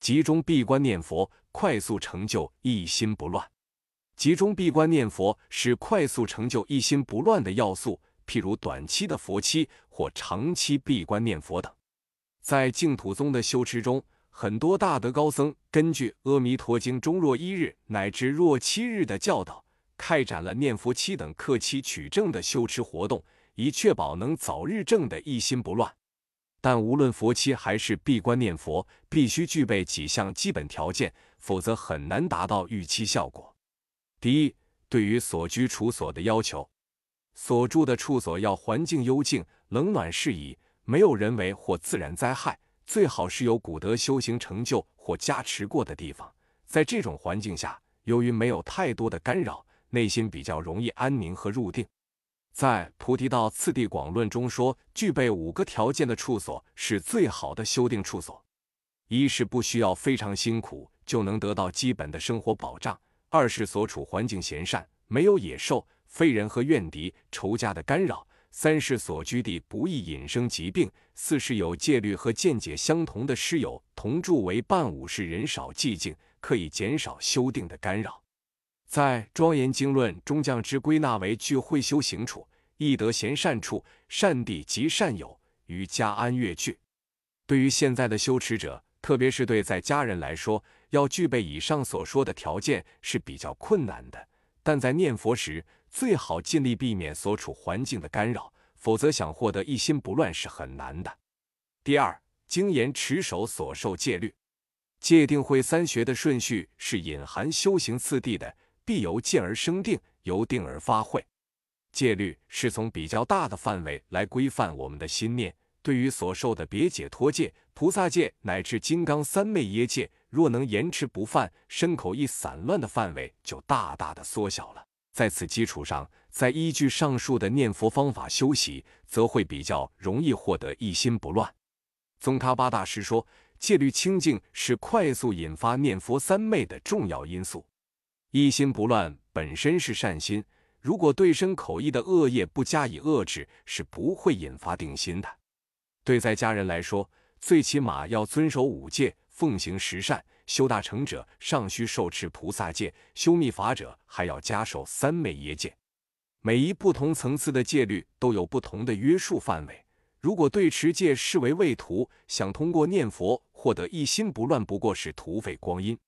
集中闭关念佛，快速成就一心不乱。集中闭关念佛是快速成就一心不乱的要素，譬如短期的佛期或长期闭关念佛等。在净土宗的修持中，很多大德高僧根据《阿弥陀经》中若一日乃至若七日的教导，开展了念佛期等克期取证的修持活动，以确保能早日证得一心不乱。但无论佛期还是闭关念佛，必须具备几项基本条件，否则很难达到预期效果。第一，对于所居处所的要求，所住的处所要环境幽静、冷暖适宜，没有人为或自然灾害，最好是有古德修行成就或加持过的地方。在这种环境下，由于没有太多的干扰，内心比较容易安宁和入定。在《菩提道次第广论》中说，具备五个条件的处所是最好的修定处所：一是不需要非常辛苦就能得到基本的生活保障；二是所处环境闲善，没有野兽、非人和怨敌、仇家的干扰；三是所居地不易引生疾病；四是有戒律和见解相同的师友同住为伴；五是人少寂静，可以减少修定的干扰。在《庄严经论》中，将之归纳为具会修行处、易得贤善处、善地及善友与家安乐具。对于现在的修持者，特别是对在家人来说，要具备以上所说的条件是比较困难的。但在念佛时，最好尽力避免所处环境的干扰，否则想获得一心不乱是很难的。第二，精严持守所受戒律。戒定慧三学的顺序是隐含修行次第的。必由见而生定，由定而发慧。戒律是从比较大的范围来规范我们的心念。对于所受的别解脱戒、菩萨戒乃至金刚三昧耶戒，若能严持不犯，身口意散乱的范围就大大的缩小了。在此基础上，再依据上述的念佛方法修习，则会比较容易获得一心不乱。宗喀巴大师说，戒律清净是快速引发念佛三昧的重要因素。一心不乱本身是善心，如果对身口意的恶业不加以遏制，是不会引发定心的。对在家人来说，最起码要遵守五戒，奉行十善；修大成者尚需受持菩萨戒，修密法者还要加守三昧耶戒。每一不同层次的戒律都有不同的约束范围。如果对持戒视为畏途，想通过念佛获得一心不乱，不过是徒费光阴。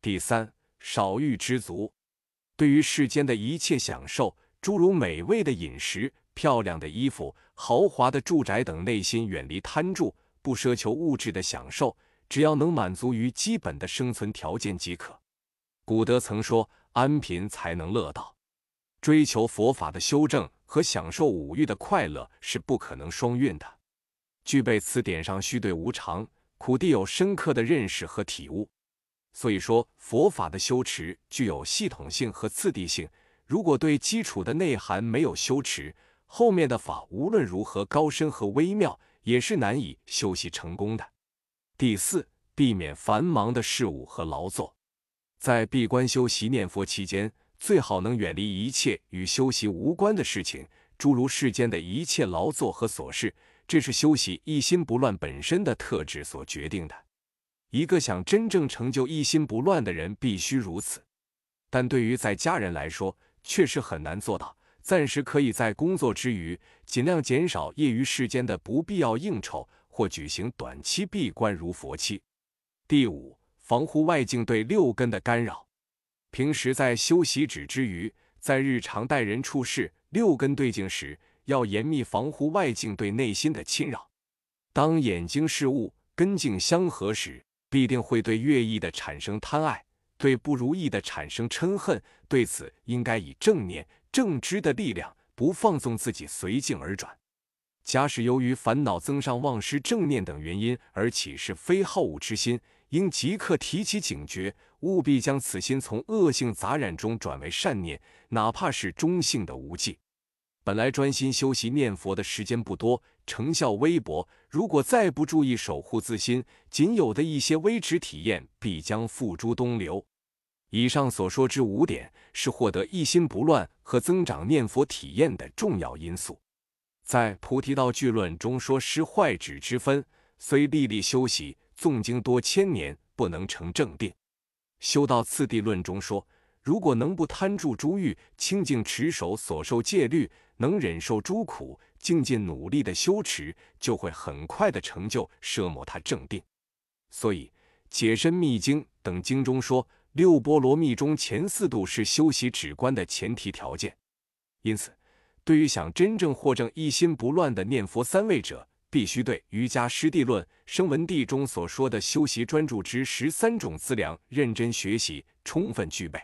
第三。少欲知足，对于世间的一切享受，诸如美味的饮食、漂亮的衣服、豪华的住宅等，内心远离贪著，不奢求物质的享受，只要能满足于基本的生存条件即可。古德曾说：“安贫才能乐道。”追求佛法的修正和享受五欲的快乐是不可能双运的。具备此点上，须对无常、苦地有深刻的认识和体悟。所以说，佛法的修持具有系统性和次第性。如果对基础的内涵没有修持，后面的法无论如何高深和微妙，也是难以修习成功的。第四，避免繁忙的事物和劳作。在闭关修习念佛期间，最好能远离一切与修习无关的事情，诸如世间的一切劳作和琐事。这是修习一心不乱本身的特质所决定的。一个想真正成就一心不乱的人，必须如此。但对于在家人来说，确实很难做到。暂时可以在工作之余，尽量减少业余时间的不必要应酬，或举行短期闭关如佛期。第五，防护外境对六根的干扰。平时在修习止之余，在日常待人处事、六根对境时，要严密防护外境对内心的侵扰。当眼睛视物根境相合时，必定会对乐意的产生贪爱，对不如意的产生嗔恨。对此，应该以正念、正知的力量，不放纵自己随境而转。假使由于烦恼增上、忘失正念等原因而起是非好恶之心，应即刻提起警觉，务必将此心从恶性杂染中转为善念，哪怕是中性的无忌。本来专心修习念佛的时间不多，成效微薄。如果再不注意守护自心，仅有的一些微持体验必将付诸东流。以上所说之五点，是获得一心不乱和增长念佛体验的重要因素。在《菩提道具论》中说：“失坏止之分，虽历历修习，诵经多千年，不能成正定。修道次第论中说，如果能不贪著诸欲，清净持守所受戒律，能忍受诸苦，静静努力的修持，就会很快的成就奢摩他正定。所以，《解深密经》等经中说，六波罗蜜中前四度是修习止观的前提条件。因此，对于想真正获证一心不乱的念佛三昧者，必须对《瑜伽师地论》《声闻地》中所说的修习专注之十三种资粮认真学习，充分具备。